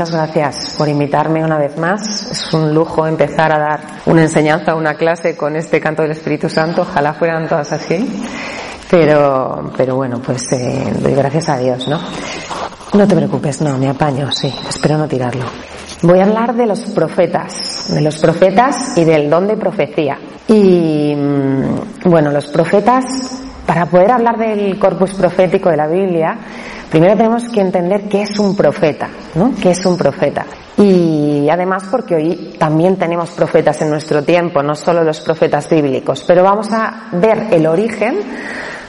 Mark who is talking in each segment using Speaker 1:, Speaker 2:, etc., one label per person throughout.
Speaker 1: Muchas gracias por invitarme una vez más. Es un lujo empezar a dar una enseñanza, una clase con este canto del Espíritu Santo. Ojalá fueran todas así. Pero, pero bueno, pues eh, doy gracias a Dios, ¿no? No te preocupes, no, me apaño, sí. Espero no tirarlo. Voy a hablar de los profetas, de los profetas y del don de profecía. Y mm, bueno, los profetas, para poder hablar del corpus profético de la Biblia, primero tenemos que entender qué es un profeta, ¿no? ¿Qué es un profeta? Y además porque hoy también tenemos profetas en nuestro tiempo, no solo los profetas bíblicos, pero vamos a ver el origen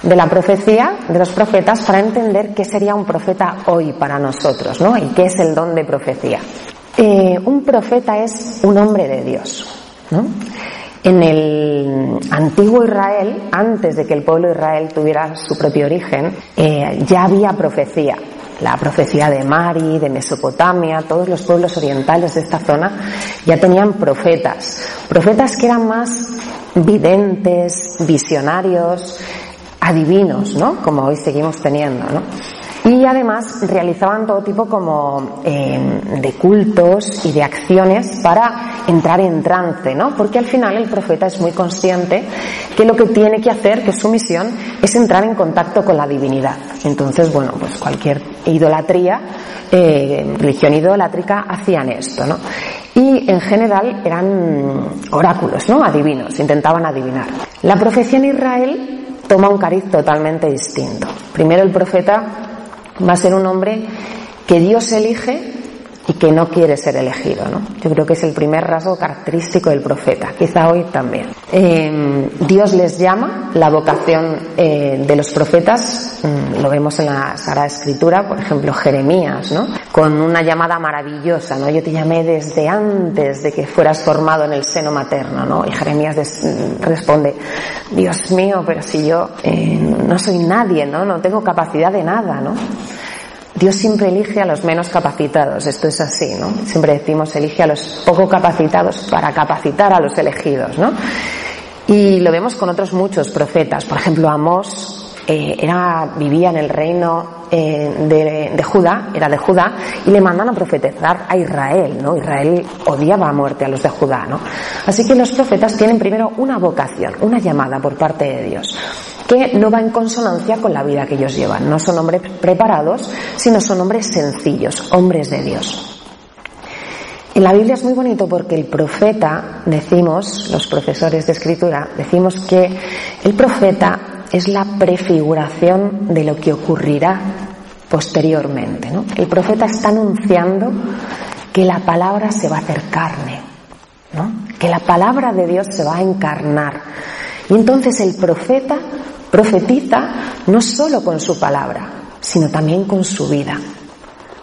Speaker 1: de la profecía de los profetas para entender qué sería un profeta hoy para nosotros, ¿no? Y qué es el don de profecía. Eh, un profeta es un hombre de Dios. ¿no? En el antiguo Israel, antes de que el pueblo Israel tuviera su propio origen, eh, ya había profecía. La profecía de Mari, de Mesopotamia, todos los pueblos orientales de esta zona ya tenían profetas. Profetas que eran más videntes, visionarios, adivinos, ¿no? Como hoy seguimos teniendo, ¿no? Y además realizaban todo tipo como eh, de cultos y de acciones para entrar en trance, ¿no? Porque al final el profeta es muy consciente que lo que tiene que hacer, que su misión, es entrar en contacto con la divinidad. Entonces, bueno, pues cualquier idolatría, eh, religión idolátrica, hacían esto, ¿no? Y en general eran oráculos, ¿no? Adivinos, intentaban adivinar. La profecía en Israel toma un cariz totalmente distinto. Primero el profeta va a ser un hombre que Dios elige y que no quiere ser elegido. ¿no? Yo creo que es el primer rasgo característico del profeta, quizá hoy también. Eh, Dios les llama, la vocación eh, de los profetas, mm, lo vemos en la Sagrada Escritura, por ejemplo Jeremías, ¿no? con una llamada maravillosa, ¿no? yo te llamé desde antes de que fueras formado en el seno materno, ¿no? y Jeremías mm, responde, Dios mío, pero si yo eh, no soy nadie, ¿no? no tengo capacidad de nada, ¿no? Dios siempre elige a los menos capacitados, esto es así, ¿no? Siempre decimos elige a los poco capacitados para capacitar a los elegidos, ¿no? Y lo vemos con otros muchos profetas, por ejemplo, Amós eh, era, vivía en el reino eh, de, de, Judá, era de Judá, y le mandan a profetizar a Israel, ¿no? Israel odiaba a muerte a los de Judá, ¿no? Así que los profetas tienen primero una vocación, una llamada por parte de Dios que no va en consonancia con la vida que ellos llevan. No son hombres preparados, sino son hombres sencillos, hombres de Dios. En la Biblia es muy bonito porque el profeta, decimos, los profesores de escritura, decimos que el profeta es la prefiguración de lo que ocurrirá posteriormente. El profeta está anunciando que la palabra se va a hacer carne, que la palabra de Dios se va a encarnar. Y entonces el profeta Profetiza no solo con su palabra, sino también con su vida.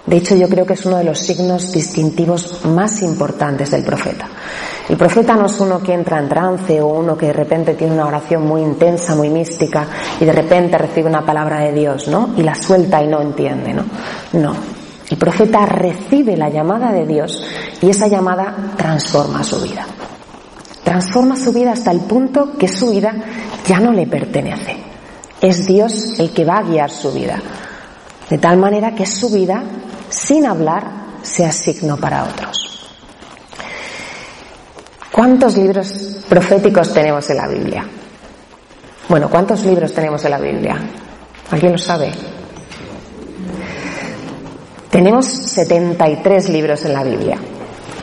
Speaker 1: De hecho, yo creo que es uno de los signos distintivos más importantes del profeta. El profeta no es uno que entra en trance o uno que de repente tiene una oración muy intensa, muy mística y de repente recibe una palabra de Dios, ¿no? Y la suelta y no entiende, ¿no? No. El profeta recibe la llamada de Dios y esa llamada transforma su vida. Transforma su vida hasta el punto que su vida ya no le pertenece. Es Dios el que va a guiar su vida. De tal manera que su vida, sin hablar, sea signo para otros. ¿Cuántos libros proféticos tenemos en la Biblia? Bueno, ¿cuántos libros tenemos en la Biblia? ¿Alguien lo sabe? Tenemos 73 libros en la Biblia.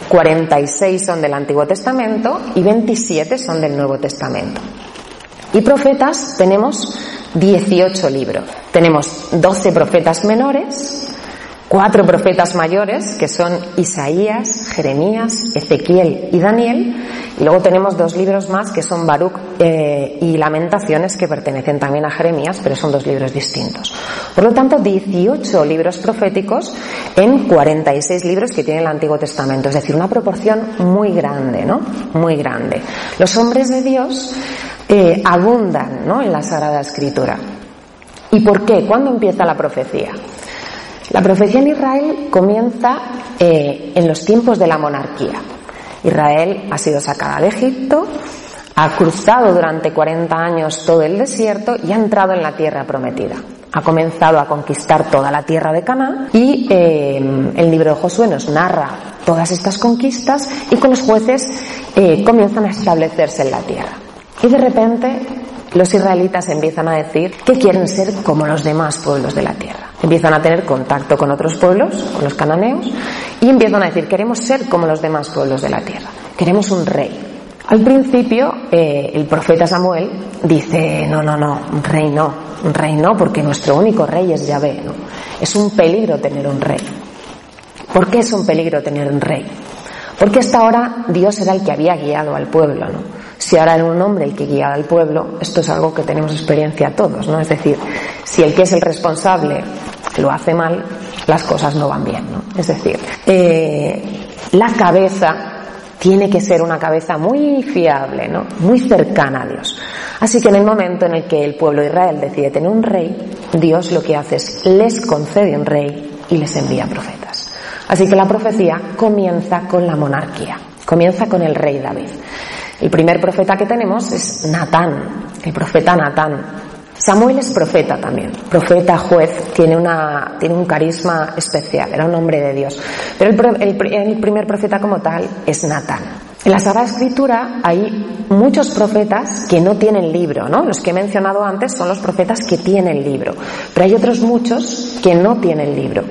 Speaker 1: 46 son del Antiguo Testamento y 27 son del Nuevo Testamento. Y profetas tenemos 18 libros. Tenemos 12 profetas menores, cuatro profetas mayores, que son Isaías, Jeremías, Ezequiel y Daniel, y luego tenemos dos libros más, que son Baruch eh, y Lamentaciones, que pertenecen también a Jeremías, pero son dos libros distintos. Por lo tanto, 18 libros proféticos en 46 libros que tiene el Antiguo Testamento, es decir, una proporción muy grande, ¿no? Muy grande. Los hombres de Dios eh, abundan, ¿no? En la Sagrada Escritura. ¿Y por qué? ¿Cuándo empieza la profecía? La profecía en Israel comienza eh, en los tiempos de la monarquía. Israel ha sido sacada de Egipto, ha cruzado durante 40 años todo el desierto y ha entrado en la tierra prometida. Ha comenzado a conquistar toda la tierra de Canaán y eh, el libro de Josué nos narra todas estas conquistas y con los jueces eh, comienzan a establecerse en la tierra. Y de repente los israelitas empiezan a decir que quieren ser como los demás pueblos de la tierra. Empiezan a tener contacto con otros pueblos, con los cananeos, y empiezan a decir, queremos ser como los demás pueblos de la tierra. Queremos un rey. Al principio, eh, el profeta Samuel dice, no, no, no, un rey no, un rey no, porque nuestro único rey es Yahvé. ¿no? Es un peligro tener un rey. ¿Por qué es un peligro tener un rey? Porque hasta ahora Dios era el que había guiado al pueblo, ¿no? Si ahora era un hombre el que guiaba al pueblo, esto es algo que tenemos experiencia todos, ¿no? Es decir, si el que es el responsable lo hace mal, las cosas no van bien, ¿no? Es decir, eh, la cabeza tiene que ser una cabeza muy fiable, ¿no? Muy cercana a Dios. Así que en el momento en el que el pueblo de Israel decide tener un rey, Dios lo que hace es les concede un rey y les envía profetas. Así que la profecía comienza con la monarquía, comienza con el rey David. El primer profeta que tenemos es Natán, el profeta Natán. Samuel es profeta también, profeta, juez, tiene, una, tiene un carisma especial, era un hombre de Dios. Pero el, el primer profeta como tal es Natán. En la Sagrada Escritura hay muchos profetas que no tienen libro, ¿no? Los que he mencionado antes son los profetas que tienen libro, pero hay otros muchos que no tienen libro.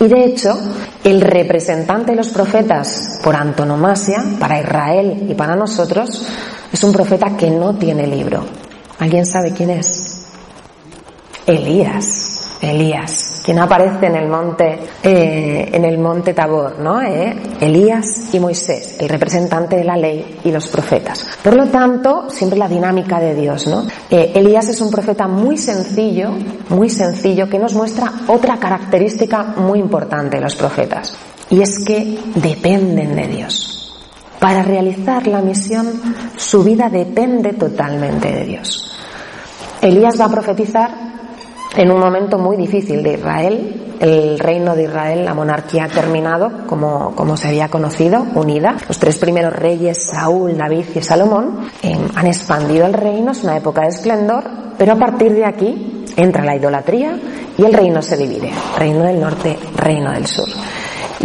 Speaker 1: Y de hecho, el representante de los profetas por antonomasia, para Israel y para nosotros, es un profeta que no tiene libro. ¿Alguien sabe quién es? Elías. Elías, quien aparece en el monte, eh, en el monte Tabor, ¿no? Eh, Elías y Moisés, el representante de la ley y los profetas. Por lo tanto, siempre la dinámica de Dios, ¿no? Eh, Elías es un profeta muy sencillo, muy sencillo, que nos muestra otra característica muy importante de los profetas, y es que dependen de Dios. Para realizar la misión, su vida depende totalmente de Dios. Elías va a profetizar en un momento muy difícil de Israel. El reino de Israel, la monarquía ha terminado, como, como se había conocido, unida. Los tres primeros reyes, Saúl, David y Salomón, em, han expandido el reino, es una época de esplendor, pero a partir de aquí entra la idolatría y el reino se divide. Reino del norte, reino del sur.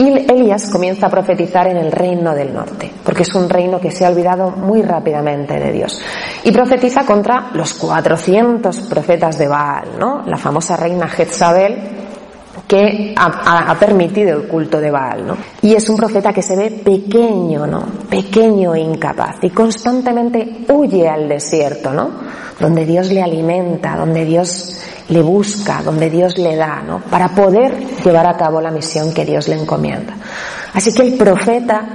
Speaker 1: Y Elías comienza a profetizar en el reino del norte, porque es un reino que se ha olvidado muy rápidamente de Dios. Y profetiza contra los 400 profetas de Baal, ¿no? La famosa reina Jezabel, que ha, permitido el culto de Baal, ¿no? Y es un profeta que se ve pequeño, ¿no? Pequeño e incapaz y constantemente huye al desierto, ¿no? Donde Dios le alimenta, donde Dios le busca, donde Dios le da, ¿no? Para poder llevar a cabo la misión que Dios le encomienda. Así que el profeta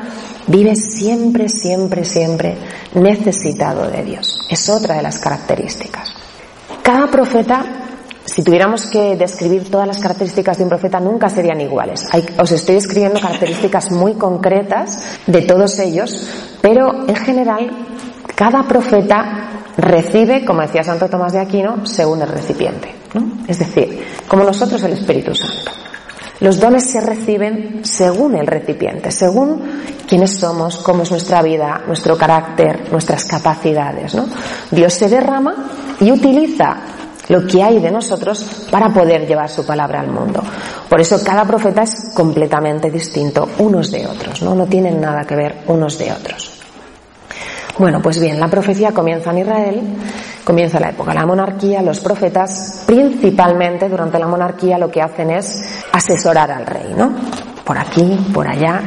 Speaker 1: vive siempre, siempre, siempre necesitado de Dios. Es otra de las características. Cada profeta, si tuviéramos que describir todas las características de un profeta, nunca serían iguales. os estoy escribiendo características muy concretas de todos ellos, pero en general, cada profeta recibe, como decía Santo Tomás de Aquino, según el recipiente. Es decir, como nosotros el Espíritu Santo. Los dones se reciben según el recipiente, según quiénes somos, cómo es nuestra vida, nuestro carácter, nuestras capacidades. ¿no? Dios se derrama y utiliza lo que hay de nosotros para poder llevar su palabra al mundo. Por eso cada profeta es completamente distinto unos de otros, ¿no? No tienen nada que ver unos de otros. Bueno, pues bien, la profecía comienza en Israel, comienza la época la monarquía, los profetas principalmente durante la monarquía lo que hacen es asesorar al rey, ¿no? por aquí, por allá,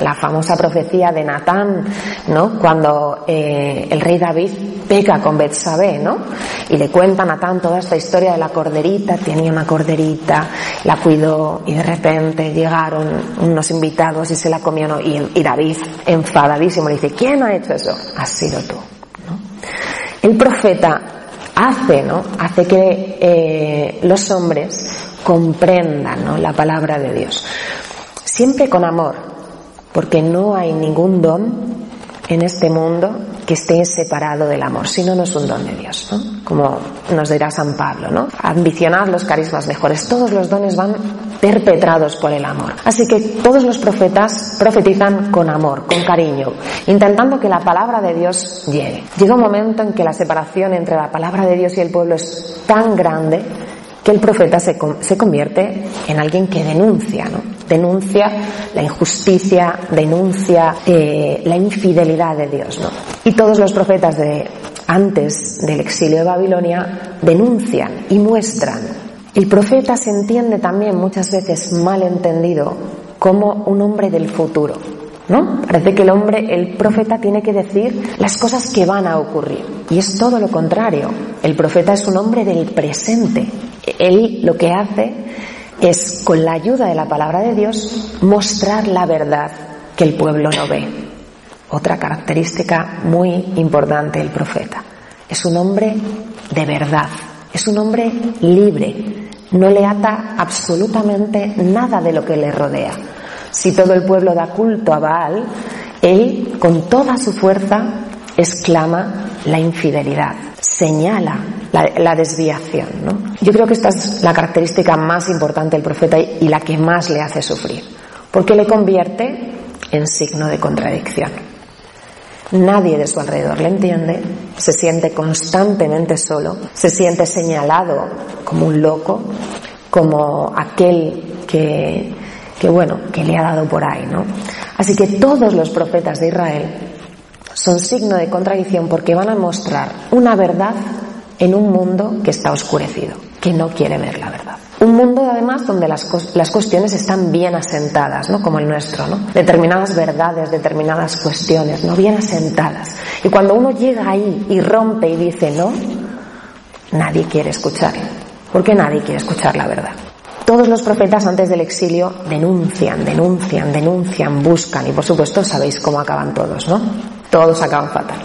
Speaker 1: la famosa profecía de Natán, ¿no? Cuando eh, el rey David peca con Betsabé, ¿no? Y le cuenta a Natán toda esta historia de la corderita, tenía una corderita, la cuidó y de repente llegaron unos invitados y se la comieron y, David, enfadadísimo, le dice, ¿quién ha hecho eso? Has sido tú. El profeta hace, ¿no? Hace que eh, los hombres comprendan la palabra de Dios siempre con amor, porque no hay ningún don en este mundo que esté separado del amor, si no, no es un don de Dios, ¿no? Como nos dirá San Pablo, ¿no? Ambicionad los carismas mejores. Todos los dones van perpetrados por el amor. Así que todos los profetas profetizan con amor, con cariño, intentando que la palabra de Dios llegue. Llega un momento en que la separación entre la palabra de Dios y el pueblo es tan grande que el profeta se, se convierte en alguien que denuncia, ¿no? Denuncia la injusticia, denuncia eh, la infidelidad de Dios, ¿no? Y todos los profetas de antes del exilio de Babilonia denuncian y muestran. El profeta se entiende también muchas veces mal entendido como un hombre del futuro. ¿No? Parece que el hombre, el profeta tiene que decir las cosas que van a ocurrir. Y es todo lo contrario. El profeta es un hombre del presente. Él lo que hace es, con la ayuda de la palabra de Dios, mostrar la verdad que el pueblo no ve. Otra característica muy importante del profeta. Es un hombre de verdad, es un hombre libre, no le ata absolutamente nada de lo que le rodea. Si todo el pueblo da culto a Baal, él con toda su fuerza exclama la infidelidad, señala la, desviación. Yo creo que esta es la característica más importante del profeta y la que más le hace sufrir, porque le convierte en signo de contradicción. Nadie de su alrededor le entiende, se siente constantemente solo, se siente señalado como un loco, como aquel que, que bueno, que le ha dado por ahí, ¿no? Así que todos los profetas de Israel son signo de contradicción porque van a mostrar una verdad en un mundo que está oscurecido, que no quiere ver la verdad. Un mundo además donde las, las cuestiones están bien asentadas, ¿no? Como el nuestro, ¿no? Determinadas verdades, determinadas cuestiones, ¿no? Bien asentadas. Y cuando uno llega ahí y rompe y dice no, nadie quiere escuchar. Porque nadie quiere escuchar la verdad. Todos los profetas antes del exilio denuncian, denuncian, denuncian, buscan y por supuesto sabéis cómo acaban todos, ¿no? Todos acaban fatal.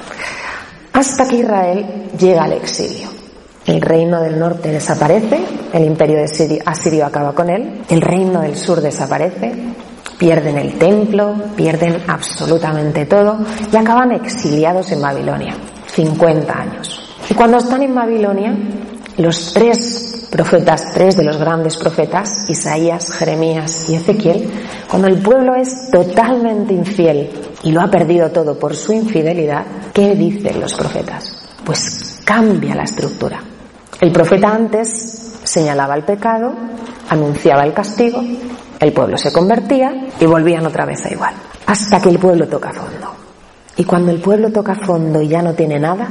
Speaker 1: Hasta que Israel llega al exilio. El reino del norte desaparece, el imperio de asirio acaba con él, el reino del sur desaparece, pierden el templo, pierden absolutamente todo y acaban exiliados en Babilonia, 50 años. Y cuando están en Babilonia, los tres profetas, tres de los grandes profetas, Isaías, Jeremías y Ezequiel, cuando el pueblo es totalmente infiel y lo ha perdido todo por su infidelidad, ¿qué dicen los profetas? Pues cambia la estructura. El profeta antes señalaba el pecado, anunciaba el castigo, el pueblo se convertía y volvían otra vez a igual, hasta que el pueblo toca fondo. Y cuando el pueblo toca fondo y ya no tiene nada,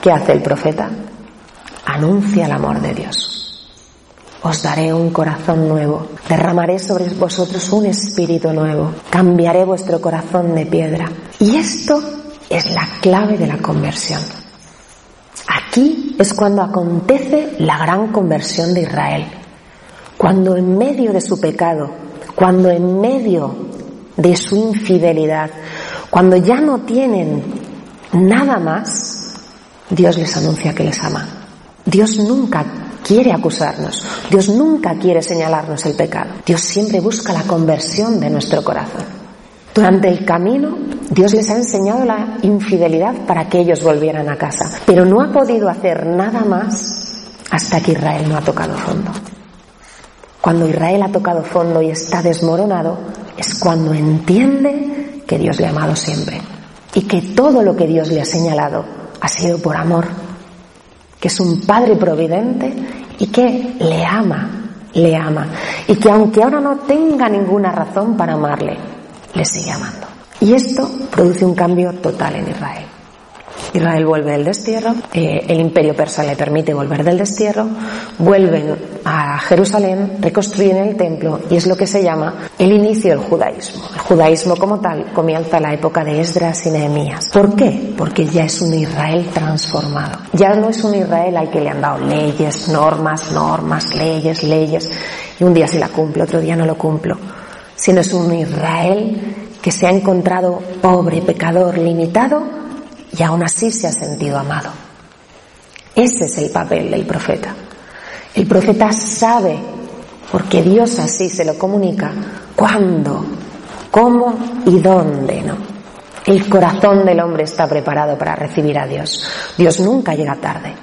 Speaker 1: ¿qué hace el profeta? Anuncia el amor de Dios. Os daré un corazón nuevo, derramaré sobre vosotros un espíritu nuevo, cambiaré vuestro corazón de piedra. Y esto es la clave de la conversión. Aquí es cuando acontece la gran conversión de Israel. Cuando en medio de su pecado, cuando en medio de su infidelidad, cuando ya no tienen nada más, Dios les anuncia que les ama. Dios nunca quiere acusarnos. Dios nunca quiere señalarnos el pecado. Dios siempre busca la conversión de nuestro corazón. Durante el camino, Dios les ha enseñado la infidelidad para que ellos volvieran a casa, pero no ha podido hacer nada más hasta que Israel no ha tocado fondo. Cuando Israel ha tocado fondo y está desmoronado, es cuando entiende que Dios le ha amado siempre y que todo lo que Dios le ha señalado ha sido por amor que es un Padre providente y que le ama, le ama. Y que aunque ahora no tenga ninguna razón para amarle, le sigue amando. Y esto produce un cambio total en Israel. Israel vuelve del destierro, eh, el imperio persa le permite volver del destierro, vuelven a Jerusalén, reconstruyen el templo y es lo que se llama el inicio del judaísmo. El judaísmo como tal comienza la época de Esdras y Nehemías. ¿Por qué? Porque ya es un Israel transformado. Ya no es un Israel al que le han dado leyes, normas, normas, leyes, leyes y un día sí la cumple, otro día no lo cumplo, sino es un Israel que se ha encontrado pobre, pecador, limitado y aún así se ha sentido amado. Ese es el papel del profeta. El profeta sabe, porque Dios así se lo comunica, cuándo, cómo y dónde, ¿no? El corazón del hombre está preparado para recibir a Dios. Dios nunca llega tarde.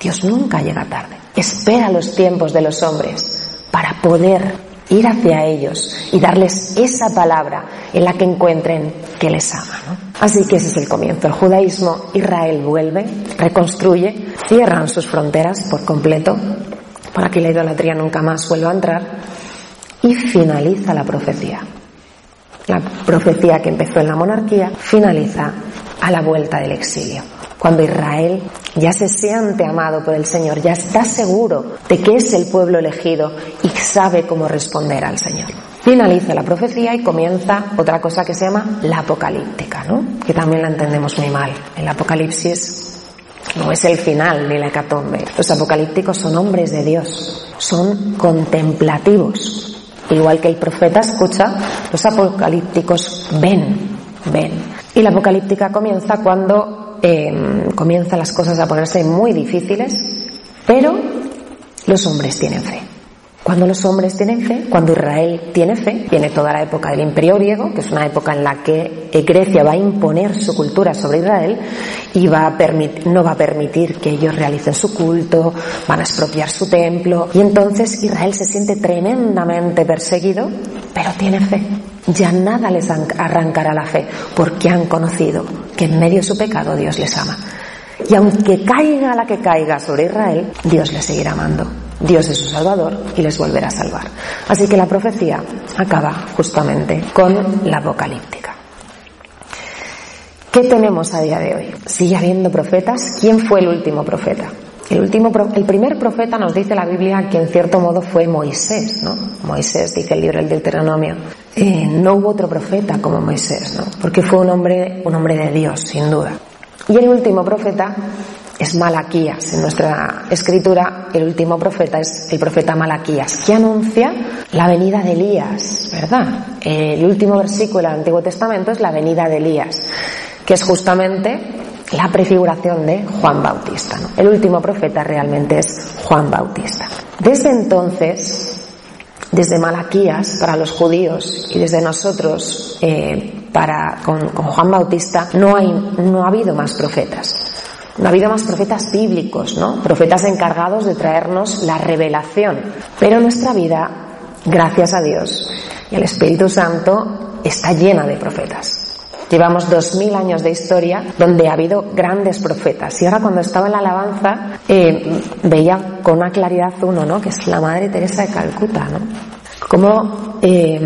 Speaker 1: Dios nunca llega tarde. Espera los tiempos de los hombres para poder ir hacia ellos y darles esa palabra en la que encuentren que les ama. Así que ese es el comienzo. El judaísmo, Israel vuelve, reconstruye, cierran sus fronteras por completo para que la idolatría nunca más vuelva a entrar y finaliza la profecía. La profecía que empezó en la monarquía finaliza a la vuelta del exilio. Cuando Israel ya se siente amado por el Señor, ya está seguro de que es el pueblo elegido y sabe cómo responder al Señor. Finaliza la profecía y comienza otra cosa que se llama la apocalíptica, ¿no? Que también la entendemos muy mal. El apocalipsis no es el final ni la hecatombe. Los apocalípticos son hombres de Dios, son contemplativos. Igual que el profeta escucha, los apocalípticos ven, ven. Y la apocalíptica comienza cuando eh, comienzan las cosas a ponerse muy difíciles, pero los hombres tienen fe. Cuando los hombres tienen fe, cuando Israel tiene fe, viene toda la época del Imperio griego, que es una época en la que Grecia va a imponer su cultura sobre Israel y va a no va a permitir que ellos realicen su culto, van a expropiar su templo y entonces Israel se siente tremendamente perseguido, pero tiene fe. Ya nada les arrancará la fe porque han conocido que en medio de su pecado Dios les ama. Y aunque caiga la que caiga sobre Israel, Dios les seguirá amando. Dios es su Salvador y les volverá a salvar. Así que la profecía acaba justamente con la apocalíptica. ¿Qué tenemos a día de hoy? ¿Sigue habiendo profetas? ¿Quién fue el último profeta? El, último, el primer profeta nos dice la Biblia que en cierto modo fue Moisés, ¿no? Moisés, dice el libro del Deuteronomio. Eh, no hubo otro profeta como Moisés, ¿no? Porque fue un hombre, un hombre de Dios, sin duda. Y el último profeta es Malaquías. En nuestra escritura, el último profeta es el profeta Malaquías, que anuncia la venida de Elías, ¿verdad? El último versículo del Antiguo Testamento es la venida de Elías, que es justamente la prefiguración de Juan Bautista. El último profeta realmente es Juan Bautista. Desde entonces, desde Malaquías para los judíos y desde nosotros eh, para, con, con, Juan Bautista, no, hay, no ha habido más profetas. No ha habido más profetas bíblicos, ¿no? Profetas encargados de traernos la revelación. Pero nuestra vida, gracias a Dios y al Espíritu Santo, está llena de profetas. Llevamos dos mil años de historia donde ha habido grandes profetas. Y ahora cuando estaba en la alabanza eh, veía con una claridad uno, ¿no? Que es la Madre Teresa de Calcuta, ¿no? Como eh,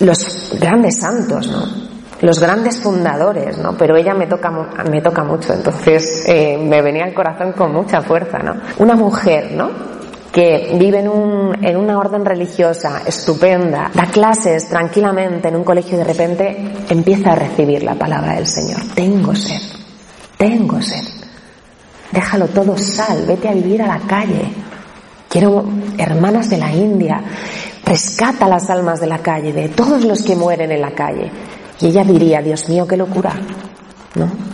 Speaker 1: los grandes santos, ¿no? los grandes fundadores, ¿no? Pero ella me toca, me toca mucho, entonces eh, me venía al corazón con mucha fuerza, ¿no? Una mujer, ¿no? Que vive en, un, en una orden religiosa estupenda, da clases tranquilamente en un colegio y de repente empieza a recibir la palabra del Señor. Tengo sed, tengo sed. Déjalo todo, sal, vete a vivir a la calle. Quiero hermanas de la India, rescata las almas de la calle, de todos los que mueren en la calle. Y ella diría, Dios mío, qué locura, ¿no?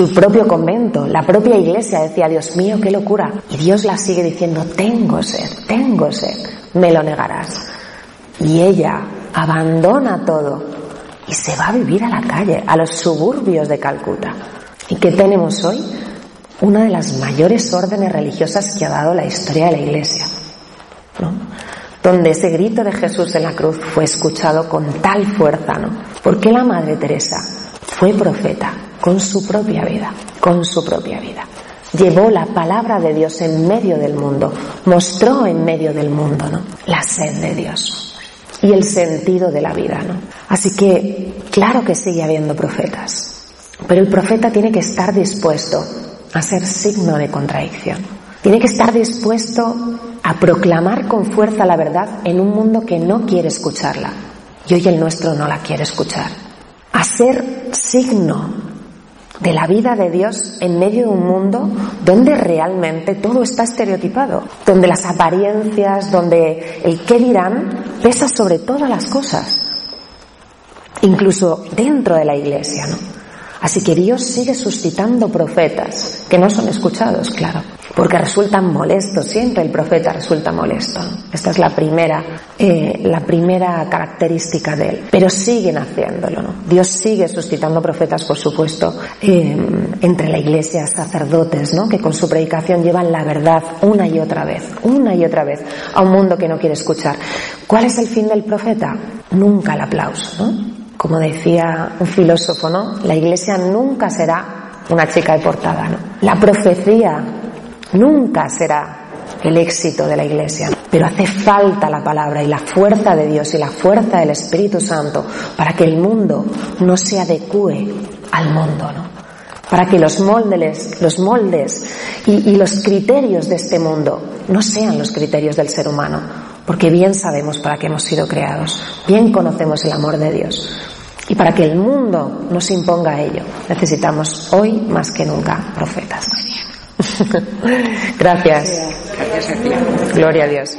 Speaker 1: Su propio convento, la propia iglesia decía, Dios mío, qué locura. Y Dios la sigue diciendo, tengo sed, tengo sed, me lo negarás. Y ella abandona todo y se va a vivir a la calle, a los suburbios de Calcuta. ¿Y qué tenemos hoy? Una de las mayores órdenes religiosas que ha dado la historia de la iglesia. ¿no? donde ese grito de Jesús en la cruz fue escuchado con tal fuerza, ¿no? Porque la Madre Teresa fue profeta con su propia vida, con su propia vida. Llevó la palabra de Dios en medio del mundo, mostró en medio del mundo, ¿no? La sed de Dios y el sentido de la vida, ¿no? Así que, claro que sigue habiendo profetas, pero el profeta tiene que estar dispuesto a ser signo de contradicción. Tiene que estar dispuesto a proclamar con fuerza la verdad en un mundo que no quiere escucharla. Y hoy el nuestro no la quiere escuchar. A ser signo de la vida de Dios en medio de un mundo donde realmente todo está estereotipado, donde las apariencias, donde el qué dirán pesa sobre todas las cosas, incluso dentro de la iglesia, ¿no? Así que Dios sigue suscitando profetas que no son escuchados, claro, porque resultan molestos. Siempre el profeta resulta molesto. Esta es la primera, eh, la primera característica de él. Pero siguen haciéndolo. ¿no? Dios sigue suscitando profetas, por supuesto, eh, entre la iglesia, sacerdotes, ¿no? que con su predicación llevan la verdad una y otra vez, una y otra vez a un mundo que no quiere escuchar. ¿Cuál es el fin del profeta? Nunca el aplauso, ¿no? Como decía un filósofo, ¿no? La iglesia nunca será una chica de portada, ¿no? La profecía nunca será el éxito de la iglesia. Pero hace falta la palabra y la fuerza de Dios y la fuerza del Espíritu Santo para que el mundo no se adecue al mundo, ¿no? Para que los moldes, los moldes y, y los criterios de este mundo no sean los criterios del ser humano, porque bien sabemos para qué hemos sido creados, bien conocemos el amor de Dios. Y para que el mundo nos imponga ello, necesitamos hoy más que nunca profetas. Gracias. Gloria a Dios.